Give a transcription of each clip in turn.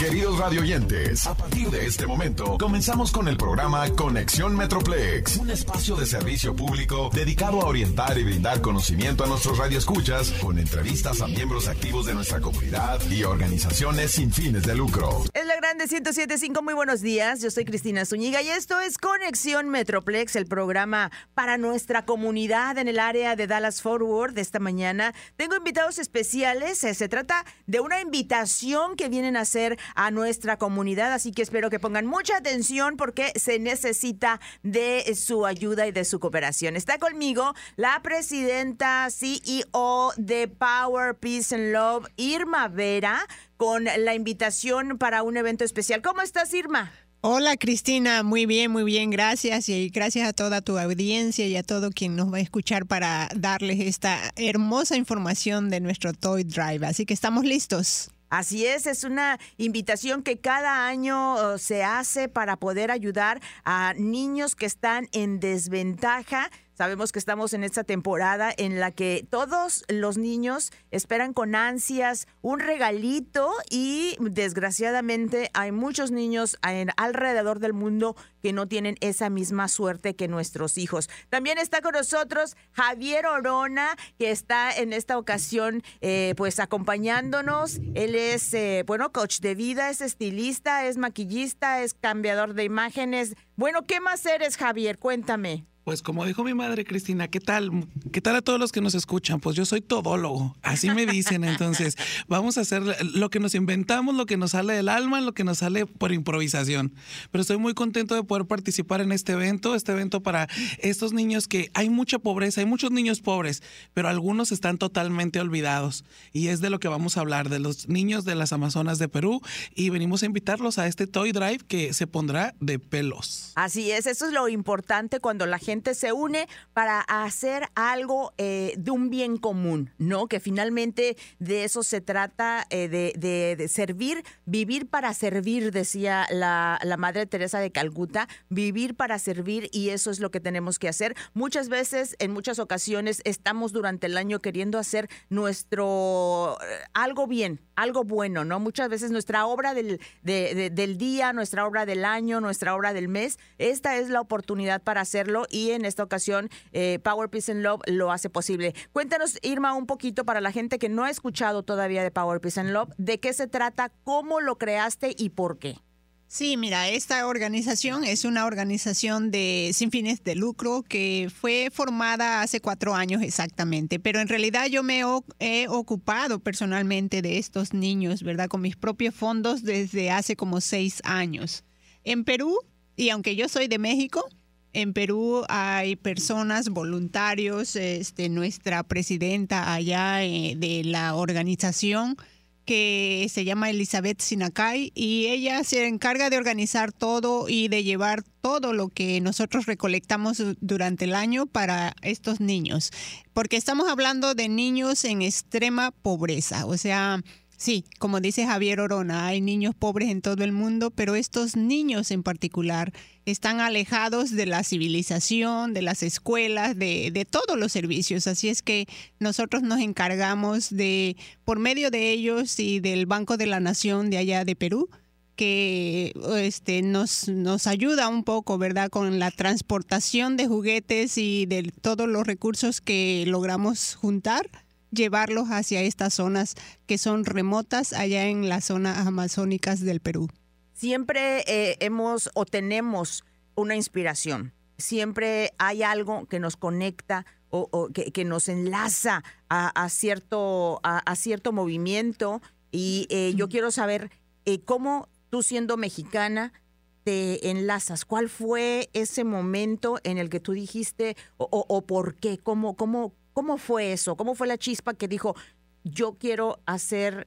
Queridos radioyentes, a partir de este momento comenzamos con el programa Conexión Metroplex, un espacio de servicio público dedicado a orientar y brindar conocimiento a nuestros radioescuchas con entrevistas a miembros activos de nuestra comunidad y organizaciones sin fines de lucro. Es la grande 1075, muy buenos días. Yo soy Cristina Zúñiga y esto es Conexión Metroplex, el programa para nuestra comunidad en el área de Dallas Forward esta mañana. Tengo invitados especiales. Eh, se trata de una invitación que vienen a hacer a nuestra comunidad, así que espero que pongan mucha atención porque se necesita de su ayuda y de su cooperación. Está conmigo la presidenta CEO de Power, Peace and Love, Irma Vera, con la invitación para un evento especial. ¿Cómo estás, Irma? Hola Cristina, muy bien, muy bien, gracias y gracias a toda tu audiencia y a todo quien nos va a escuchar para darles esta hermosa información de nuestro Toy Drive. Así que estamos listos. Así es, es una invitación que cada año uh, se hace para poder ayudar a niños que están en desventaja Sabemos que estamos en esta temporada en la que todos los niños esperan con ansias un regalito y desgraciadamente hay muchos niños alrededor del mundo que no tienen esa misma suerte que nuestros hijos. También está con nosotros Javier Orona, que está en esta ocasión eh, pues acompañándonos. Él es, eh, bueno, coach de vida, es estilista, es maquillista, es cambiador de imágenes. Bueno, ¿qué más eres, Javier? Cuéntame. Pues como dijo mi madre Cristina, ¿qué tal? ¿Qué tal a todos los que nos escuchan? Pues yo soy todólogo, así me dicen. Entonces, vamos a hacer lo que nos inventamos, lo que nos sale del alma, lo que nos sale por improvisación. Pero estoy muy contento de poder participar en este evento, este evento para estos niños que hay mucha pobreza, hay muchos niños pobres, pero algunos están totalmente olvidados. Y es de lo que vamos a hablar, de los niños de las Amazonas de Perú. Y venimos a invitarlos a este Toy Drive que se pondrá de pelos. Así es, eso es lo importante cuando la gente se une para hacer algo eh, de un bien común, ¿no? Que finalmente de eso se trata, eh, de, servir, vivir para servir, decía la, la Madre Teresa de Calcuta, vivir para servir y eso es lo que tenemos que hacer. Muchas veces, en muchas ocasiones, estamos durante el año queriendo hacer nuestro eh, algo bien, algo bueno, ¿no? Muchas veces nuestra obra del, del día, nuestra obra del año, nuestra obra del mes, esta es la oportunidad para hacerlo y en esta ocasión eh, Power, Peace and Love lo hace posible. Cuéntanos, Irma, un poquito para la gente que no ha escuchado todavía de Power, Peace and Love, de qué se trata, cómo lo creaste y por qué. Sí, mira, esta organización es una organización de sin fines de lucro que fue formada hace cuatro años exactamente, pero en realidad yo me he ocupado personalmente de estos niños, ¿verdad? Con mis propios fondos desde hace como seis años. En Perú, y aunque yo soy de México, en Perú hay personas, voluntarios, este, nuestra presidenta allá eh, de la organización que se llama Elizabeth Sinacay y ella se encarga de organizar todo y de llevar todo lo que nosotros recolectamos durante el año para estos niños, porque estamos hablando de niños en extrema pobreza, o sea, Sí, como dice Javier Orona, hay niños pobres en todo el mundo, pero estos niños en particular están alejados de la civilización, de las escuelas, de, de, todos los servicios. Así es que nosotros nos encargamos de, por medio de ellos y del Banco de la Nación de allá de Perú, que este, nos, nos ayuda un poco, ¿verdad?, con la transportación de juguetes y de todos los recursos que logramos juntar llevarlos hacia estas zonas que son remotas allá en las zonas amazónicas del Perú. Siempre eh, hemos o tenemos una inspiración. Siempre hay algo que nos conecta o, que, nos enlaza a, cierto, a, cierto movimiento. Y eh, yo quiero saber eh, cómo tú siendo mexicana te enlazas. ¿Cuál fue ese momento en el que tú dijiste o, o por qué? ¿Cómo, cómo, ¿Cómo fue eso? ¿Cómo fue la chispa que dijo, yo quiero hacer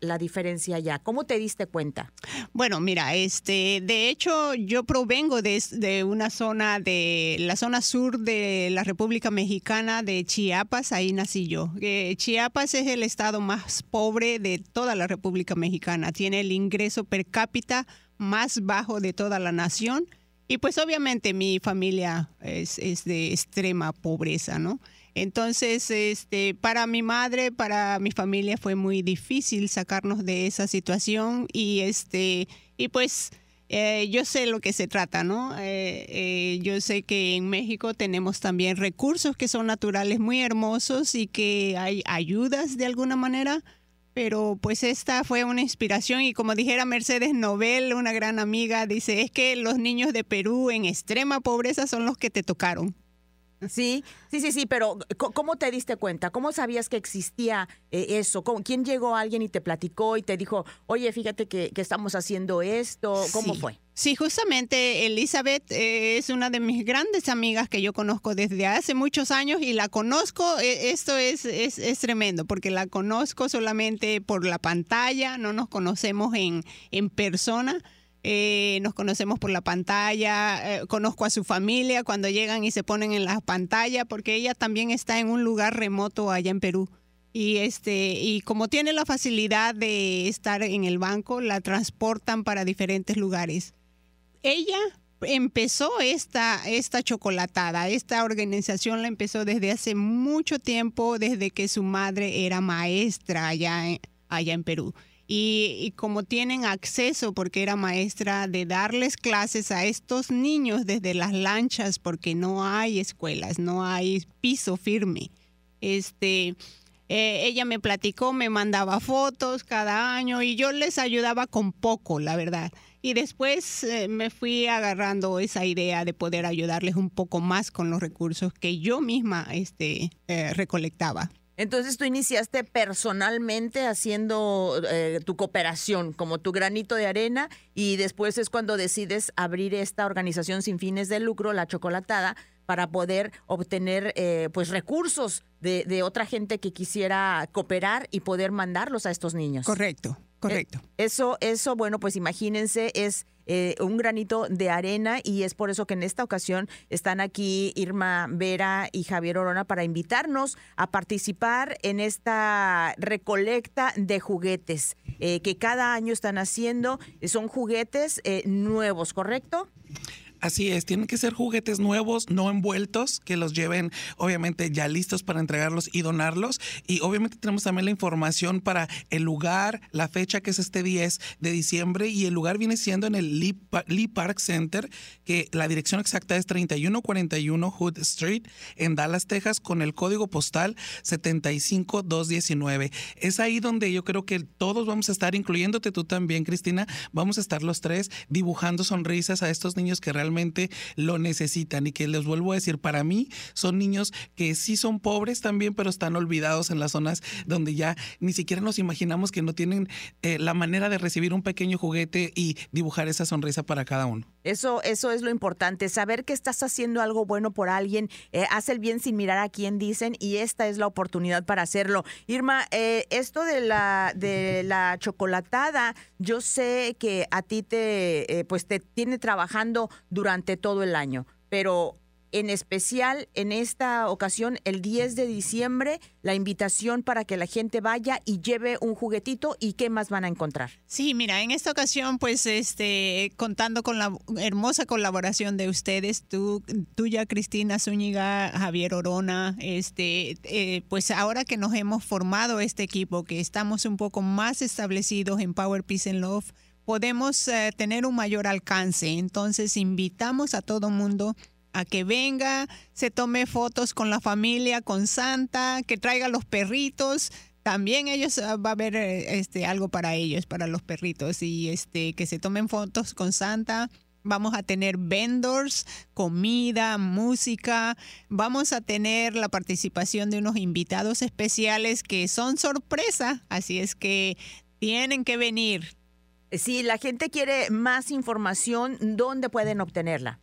la diferencia ya. ¿Cómo te diste cuenta? Bueno, mira, este, de hecho, yo provengo de, una zona de la zona sur de la República Mexicana de Chiapas, ahí nací yo. Eh, Chiapas es el estado más pobre de toda la República Mexicana. Tiene el ingreso per cápita más bajo de toda la nación. Y pues obviamente mi familia es, es de extrema pobreza, ¿no? Entonces, este, para mi madre, para mi familia fue muy difícil sacarnos de esa situación y este, y pues eh, yo sé lo que se trata, ¿no? Eh, eh, yo sé que en México tenemos también recursos que son naturales muy hermosos y que hay ayudas de alguna manera, pero pues esta fue una inspiración y como dijera Mercedes Nobel, una gran amiga, dice, es que los niños de Perú en extrema pobreza son los que te tocaron. Sí, sí, sí, sí, pero ¿cómo te diste cuenta? ¿Cómo sabías que existía eh, eso? ¿Quién llegó a alguien y te platicó y te dijo, oye, fíjate que, estamos haciendo esto? ¿Cómo fue? Sí, justamente Elizabeth eh, es una de mis grandes amigas que yo conozco desde hace muchos años y la conozco, eh, esto es, es, es, tremendo, porque la conozco solamente por la pantalla, no nos conocemos en, en persona eh, nos conocemos por la pantalla, eh, conozco a su familia cuando llegan y se ponen en la pantalla, porque ella también está en un lugar remoto allá en Perú. Y, este, y como tiene la facilidad de estar en el banco, la transportan para diferentes lugares. Ella empezó esta, esta chocolatada, esta organización la empezó desde hace mucho tiempo, desde que su madre era maestra allá allá en Perú. Y, como tienen acceso, porque era maestra, de darles clases a estos niños desde las lanchas, porque no hay escuelas, no hay piso firme. Este, eh, ella me platicó, me mandaba fotos cada año y yo les ayudaba con poco, la verdad. Y después eh, me fui agarrando esa idea de poder ayudarles un poco más con los recursos que yo misma este, eh, recolectaba. Entonces tú iniciaste personalmente haciendo tu cooperación, como tu granito de arena, y después es cuando decides abrir esta organización sin fines de lucro, la chocolatada, para poder obtener eh, pues recursos de, de, otra gente que quisiera cooperar y poder mandarlos a estos niños. Correcto, correcto. Eh, eso, eso, bueno, pues imagínense, es eh, un granito de arena y es por eso que en esta ocasión están aquí Irma Vera y Javier Orona para invitarnos a participar en esta recolecta de juguetes eh, que cada año están haciendo. Son juguetes eh, nuevos, ¿correcto? Así es, tienen que ser juguetes nuevos, no envueltos, que los lleven obviamente ya listos para entregarlos y donarlos. Y obviamente tenemos también la información para el lugar, la fecha que es este 10 de diciembre y el lugar viene siendo en el Lee, Park Center, que la dirección exacta es 3141 Hood Street en Dallas, Texas, con el código postal 75219. Es ahí donde yo creo que todos vamos a estar, incluyéndote tú también, Cristina, vamos a estar los tres dibujando sonrisas a estos niños que realmente lo necesitan y que les vuelvo a decir, para mí son niños que sí son pobres también, pero están olvidados en las zonas donde ya ni siquiera nos imaginamos que no tienen eh, la manera de recibir un pequeño juguete y dibujar esa sonrisa para cada uno. Eso, eso es lo importante, saber que estás haciendo algo bueno por alguien, eh, hace el bien sin mirar a quién dicen y esta es la oportunidad para hacerlo. Irma, eh, esto de la, de la chocolatada, yo sé que a ti te, pues te tiene trabajando durante todo el año, pero en especial en esta ocasión, el 10 de diciembre, la invitación para que la gente vaya y lleve un juguetito y qué más van a encontrar. Sí, mira, en esta ocasión, pues, este, contando con la hermosa colaboración de ustedes, tú, tuya, Cristina Zúñiga, Javier Orona, este, eh, pues ahora que nos hemos formado este equipo, que estamos un poco más establecidos en Power, Peace and Love, podemos eh, tener un mayor alcance. Entonces invitamos a todo mundo a que venga, se tome fotos con la familia, con Santa, que traiga los perritos. También ellos ah, va a haber eh, este algo para ellos, para los perritos y este que se tomen fotos con Santa. Vamos a tener vendors, comida, música. Vamos a tener la participación de unos invitados especiales que son sorpresa. Así es que tienen que venir. Si la gente quiere más información, ¿dónde pueden obtenerla?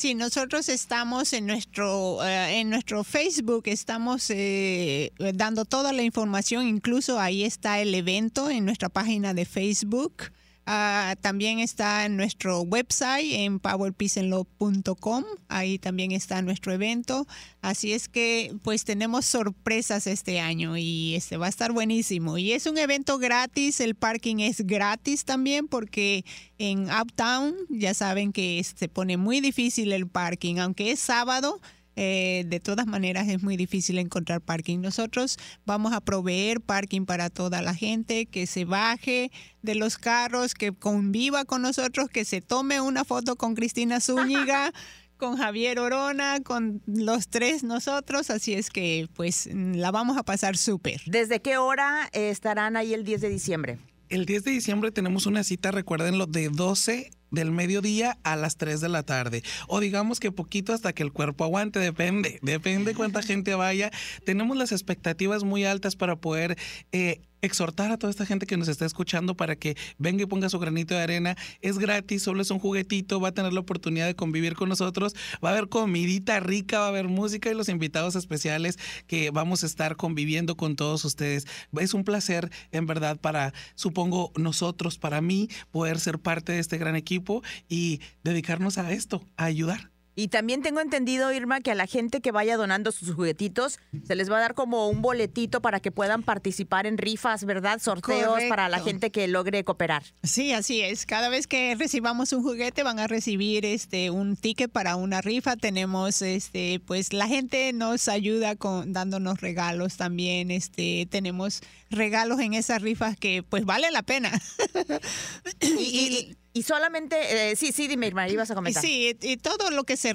Sí, nosotros estamos en nuestro, eh, en nuestro Facebook, estamos eh, dando toda la información, incluso ahí está el evento en nuestra página de Facebook. Ah, también está en nuestro website en powerpeaceandlove.com. Ahí también está nuestro evento. Así es que pues tenemos sorpresas este año y este va a estar buenísimo. Y es un evento gratis, el parking es gratis también porque en Uptown ya saben que se pone muy difícil el parking, aunque es sábado eh, de todas maneras es muy difícil encontrar parking. Nosotros vamos a proveer parking para toda la gente que se baje de los carros, que conviva con nosotros, que se tome una foto con Cristina Zúñiga. con Javier Orona, con los tres nosotros, así es que pues la vamos a pasar súper. ¿Desde qué hora estarán ahí el 10 de diciembre? El 10 de diciembre tenemos una cita, recuérdenlo, de 12 del mediodía a las 3 de la tarde. O digamos que poquito hasta que el cuerpo aguante, depende, depende cuánta gente vaya. Tenemos las expectativas muy altas para poder eh, exhortar a toda esta gente que nos está escuchando para que venga y ponga su granito de arena. Es gratis, solo es un juguetito, va a tener la oportunidad de convivir con nosotros, va a haber comidita rica, va a haber música y los invitados especiales que vamos a estar conviviendo con todos ustedes. Es un placer, en verdad, para, supongo, nosotros, para mí, poder ser parte de este gran equipo y dedicarnos a esto, a ayudar. Y también tengo entendido, Irma, que a la gente que vaya donando sus juguetitos se les va a dar como un boletito para que puedan participar en rifas, ¿verdad? Sorteos para la gente que logre cooperar. Sí, así es. Cada vez que recibamos un juguete van a recibir este un ticket para una rifa. Tenemos este pues la gente nos ayuda con dándonos regalos también. Este tenemos regalos en esas rifas que pues vale la pena. y, y solamente, eh, sí, sí, dime, Irma, ibas a comentar. Sí, y todo lo que se,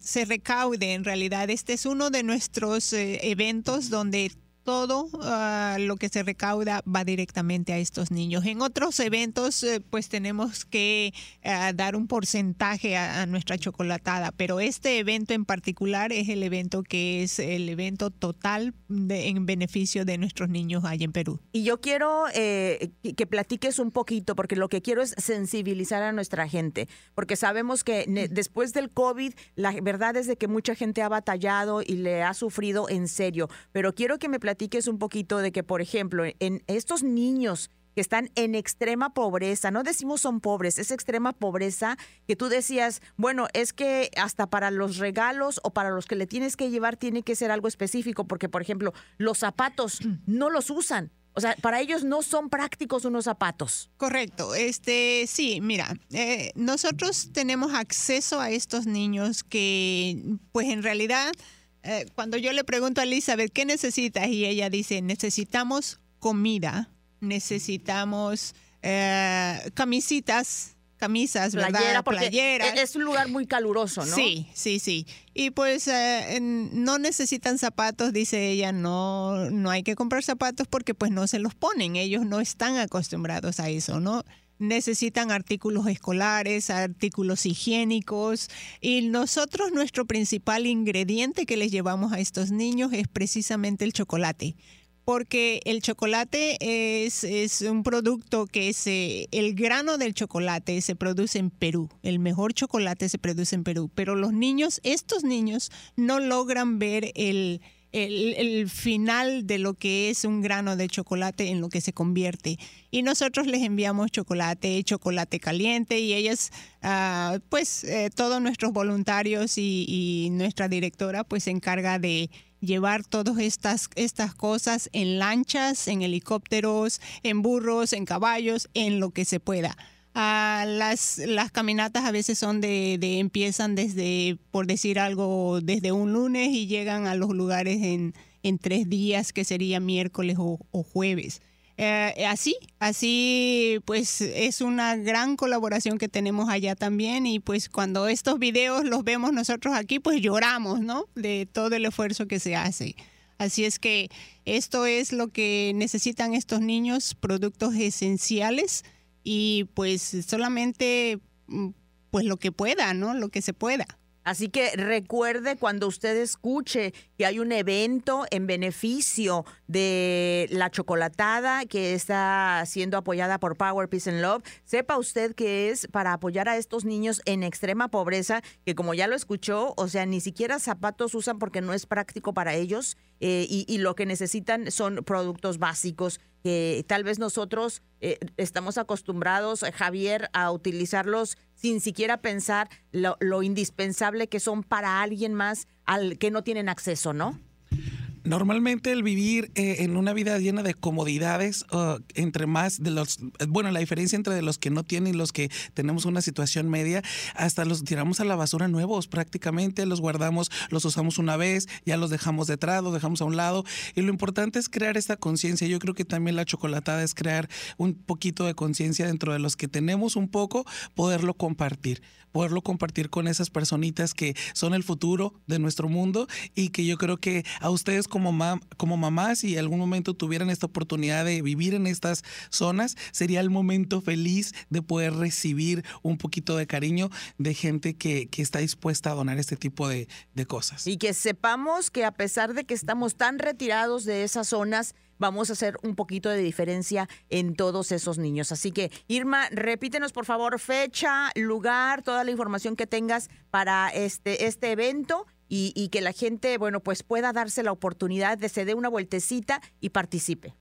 se recaude, en realidad, este es uno de nuestros eh, eventos donde todo ah, lo que se recauda va directamente a estos niños. En otros eventos, eh, pues tenemos que ah, dar un porcentaje a, nuestra chocolatada, pero este evento en particular es el evento que es el evento total en beneficio de nuestros niños allá en Perú. Y yo quiero eh, que platiques un poquito, porque lo que quiero es sensibilizar a nuestra gente, porque sabemos que después del COVID, la verdad es de que mucha gente ha batallado y le ha sufrido en serio, pero quiero que me platiques platiques un poquito de que, por ejemplo, en estos niños que están en extrema pobreza, no decimos son pobres, es extrema pobreza que tú decías, bueno, es que hasta para los regalos o para los que le tienes que llevar tiene que ser algo específico, porque por ejemplo, los zapatos no los usan. O sea, para ellos no son prácticos unos zapatos. Correcto. Este, sí, mira, eh, nosotros tenemos acceso a estos niños que, pues en realidad, eh, cuando yo le pregunto a Elizabeth, ¿qué necesitas? Y ella dice, necesitamos comida, necesitamos eh, camisitas, camisas, ¿verdad? Playera, Es un lugar muy caluroso, ¿no? Sí, sí, sí. Y pues eh, no necesitan zapatos, dice ella, no, no hay que comprar zapatos porque pues no se los ponen, ellos no están acostumbrados a eso, ¿no? Necesitan artículos escolares, artículos higiénicos y nosotros nuestro principal ingrediente que les llevamos a estos niños es precisamente el chocolate porque el chocolate es, es un producto que es el grano del chocolate se produce en Perú, el mejor chocolate se produce en Perú, pero los niños, estos niños no logran ver el, el, final de lo que es un grano de chocolate en lo que se convierte. Y nosotros les enviamos chocolate, chocolate caliente y ellas, ah, pues eh, todos nuestros voluntarios y, nuestra directora pues se encarga de llevar todas estas, estas cosas en lanchas, en helicópteros, en burros, en caballos, en lo que se pueda las, las caminatas a veces son de, de, empiezan desde, por decir algo, desde un lunes y llegan a los lugares en, en tres días, que sería miércoles o, jueves. Eh, así, así pues es una gran colaboración que tenemos allá también y pues cuando estos videos los vemos nosotros aquí pues lloramos, ¿no? De todo el esfuerzo que se hace. Así es que esto es lo que necesitan estos niños, productos esenciales y pues solamente mm, pues lo que pueda, ¿no? Lo que se pueda. Así que recuerde cuando usted escuche que hay un evento en beneficio de la chocolatada que está siendo apoyada por Power, Peace and Love, sepa usted que es para apoyar a estos niños en extrema pobreza, que como ya lo escuchó, o sea, ni siquiera zapatos usan porque no es práctico para ellos eh, y, lo que necesitan son productos básicos que tal vez nosotros eh, estamos acostumbrados, Javier, a utilizarlos sin siquiera pensar lo, indispensable que son para alguien más al que no tienen acceso, ¿no? Normalmente el vivir eh, en una vida llena de comodidades, uh, entre más de los, bueno, la diferencia entre los que no tienen y los que tenemos una situación media, hasta los tiramos a la basura nuevos prácticamente, los guardamos, los usamos una vez, ya los dejamos detrás, los dejamos a un lado. Y lo importante es crear esta conciencia. Yo creo que también la chocolatada es crear un poquito de conciencia dentro de los que tenemos un poco, poderlo compartir poderlo compartir con esas personitas que son el futuro de nuestro mundo y que yo creo que a ustedes como, como mamás, si algún momento tuvieran esta oportunidad de vivir en estas zonas, sería el momento feliz de poder recibir un poquito de cariño de gente que, que está dispuesta a donar este tipo de, de cosas. Y que sepamos que a pesar de que estamos tan retirados de esas zonas, vamos a hacer un poquito de diferencia en todos esos niños. Así que, Irma, repítenos por favor fecha, lugar, toda la información que tengas para este, este evento y, y que la gente, bueno, pues pueda darse la oportunidad de se dé una vueltecita y participe.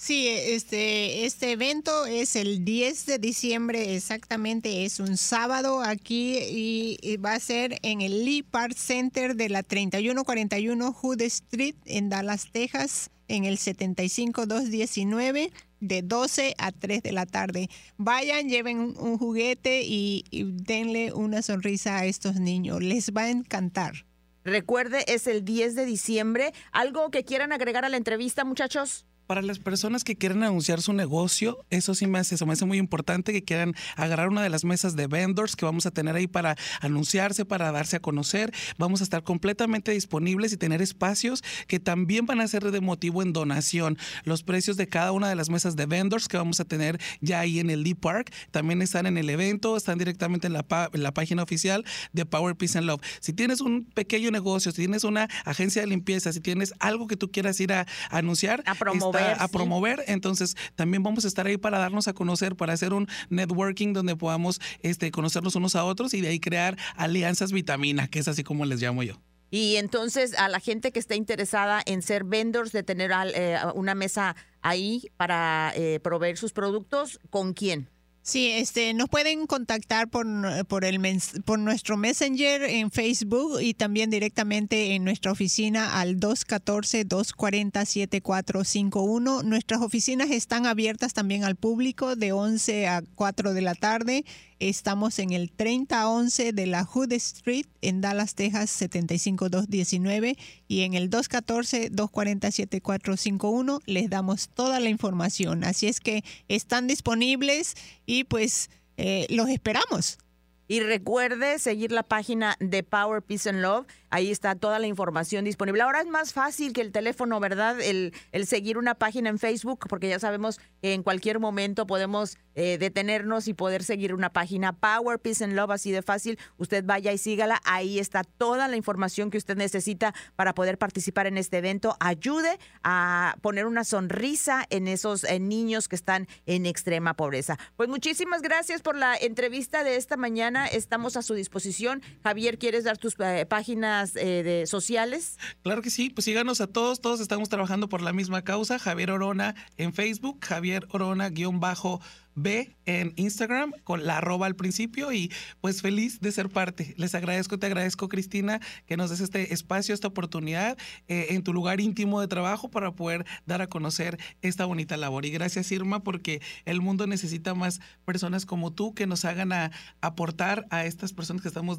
Sí, este, este evento es el 10 de diciembre exactamente, es un sábado aquí y, va a ser en el Lee Park Center de la 3141 Hood Street en Dallas, Texas, en el 75219 de 12 a 3 de la tarde. Vayan, lleven un, juguete y denle una sonrisa a estos niños, les va a encantar. Recuerde, es el 10 de diciembre. ¿Algo que quieran agregar a la entrevista, muchachos? Para las personas que quieren anunciar su negocio, eso sí me hace, me hace muy importante que quieran agarrar una de las mesas de vendors que vamos a tener ahí para anunciarse, para darse a conocer. Vamos a estar completamente disponibles y tener espacios que también van a ser de motivo en donación. Los precios de cada una de las mesas de vendors que vamos a tener ya ahí en el Lee Park también están en el evento, están directamente en la, en la página oficial de Power Peace and Love. Si tienes un pequeño negocio, si tienes una agencia de limpieza, si tienes algo que tú quieras ir a, anunciar, a promover a promover. Entonces, también vamos a estar ahí para darnos a conocer, para hacer un networking donde podamos este, conocernos unos a otros y de ahí crear alianzas vitamina, que es así como les llamo yo. Y entonces a la gente que esté interesada en ser vendors, de tener eh, una mesa ahí para eh, proveer sus productos, ¿con quién? Sí, este, nos pueden contactar por, por, el, por nuestro Messenger en Facebook y también directamente en nuestra oficina al 214-240-7451. Nuestras oficinas están abiertas también al público de 11 a 4 de la tarde Estamos en el 3011 de la Hood Street en Dallas, Texas 75219 y en el 214-247-451 les damos toda la información. Así es que están disponibles y pues eh, los esperamos. Y recuerde seguir la página de Power, Peace and Love. Ahí está toda la información disponible. Ahora es más fácil que el teléfono, ¿verdad? El, seguir una página en Facebook, porque ya sabemos que en cualquier momento podemos eh, detenernos y poder seguir una página. Power, Peace and Love, así de fácil. Usted vaya y sígala. Ahí está toda la información que usted necesita para poder participar en este evento. Ayude a poner una sonrisa en esos niños que están en extrema pobreza. Pues muchísimas gracias por la entrevista de esta mañana estamos a su disposición. Javier, ¿quieres dar tus eh, páginas eh, sociales? Claro que sí, pues síganos a todos, todos estamos trabajando por la misma causa. Javier Orona en Facebook, Javier Orona guion bajo B en Instagram con la arroba al principio y pues feliz de ser parte. Les agradezco, te agradezco Cristina que nos des este espacio, esta oportunidad eh, en tu lugar íntimo de trabajo para poder dar a conocer esta bonita labor. Y gracias Irma porque el mundo necesita más personas como tú que nos hagan a, aportar a estas personas que estamos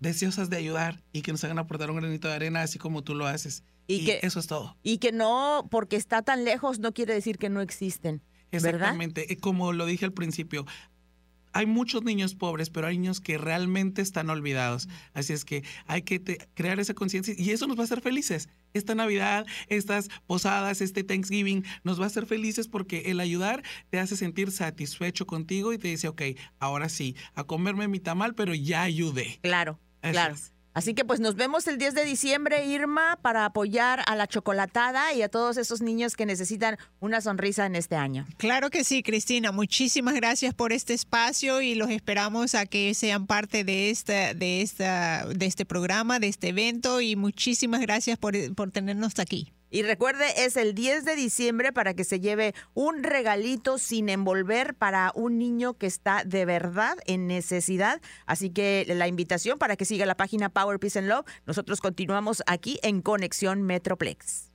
deseosas de ayudar y que nos hagan aportar un granito de arena así como tú lo haces. Y, que, eso es todo. Y que no, porque está tan lejos, no quiere decir que no existen. Exactamente, eh, como lo dije al principio, hay muchos niños pobres, pero hay niños que realmente están olvidados. Así es que hay que crear esa conciencia y eso nos va a hacer felices. Esta Navidad, estas posadas, este Thanksgiving, nos va a hacer felices porque el ayudar te hace sentir satisfecho contigo y te dice, ok, ahora sí, a comerme mi tamal, pero ya ayudé. Claro, claro. Así que pues nos vemos el 10 de diciembre, Irma, para apoyar a la chocolatada y a todos esos niños que necesitan una sonrisa en este año. Claro que sí, Cristina. Muchísimas gracias por este espacio y los esperamos a que sean parte de esta, de esta, de este programa, de este evento y muchísimas gracias por, por tenernos aquí. Y recuerde, es el 10 de diciembre para que se lleve un regalito sin envolver para un niño que está de verdad en necesidad. Así que la invitación para que siga la página Power Peace and Love. Nosotros continuamos aquí en Conexión Metroplex.